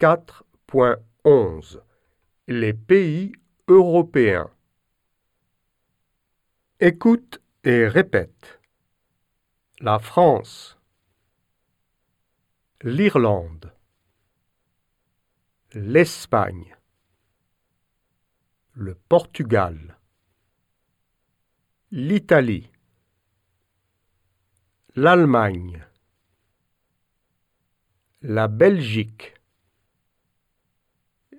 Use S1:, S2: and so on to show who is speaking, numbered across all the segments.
S1: 4.11 Les pays européens. Écoute et répète. La France, l'Irlande, l'Espagne, le Portugal, l'Italie, l'Allemagne, la Belgique,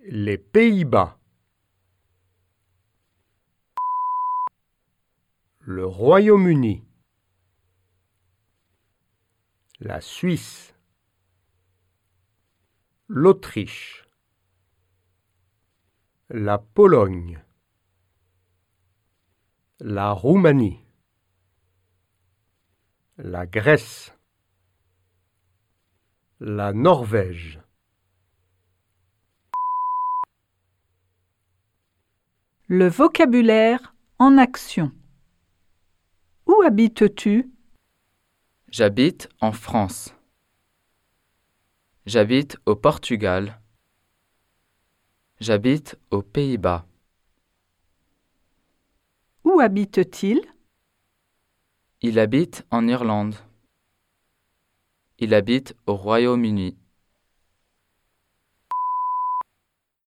S1: les Pays-Bas, le Royaume-Uni, la Suisse, l'Autriche, la Pologne, la Roumanie, la Grèce, la Norvège.
S2: Le vocabulaire en action. Où habites-tu?
S3: J'habite en France. J'habite au Portugal. J'habite aux Pays-Bas.
S2: Où habite-t-il
S3: Il habite en Irlande. Il habite au Royaume-Uni.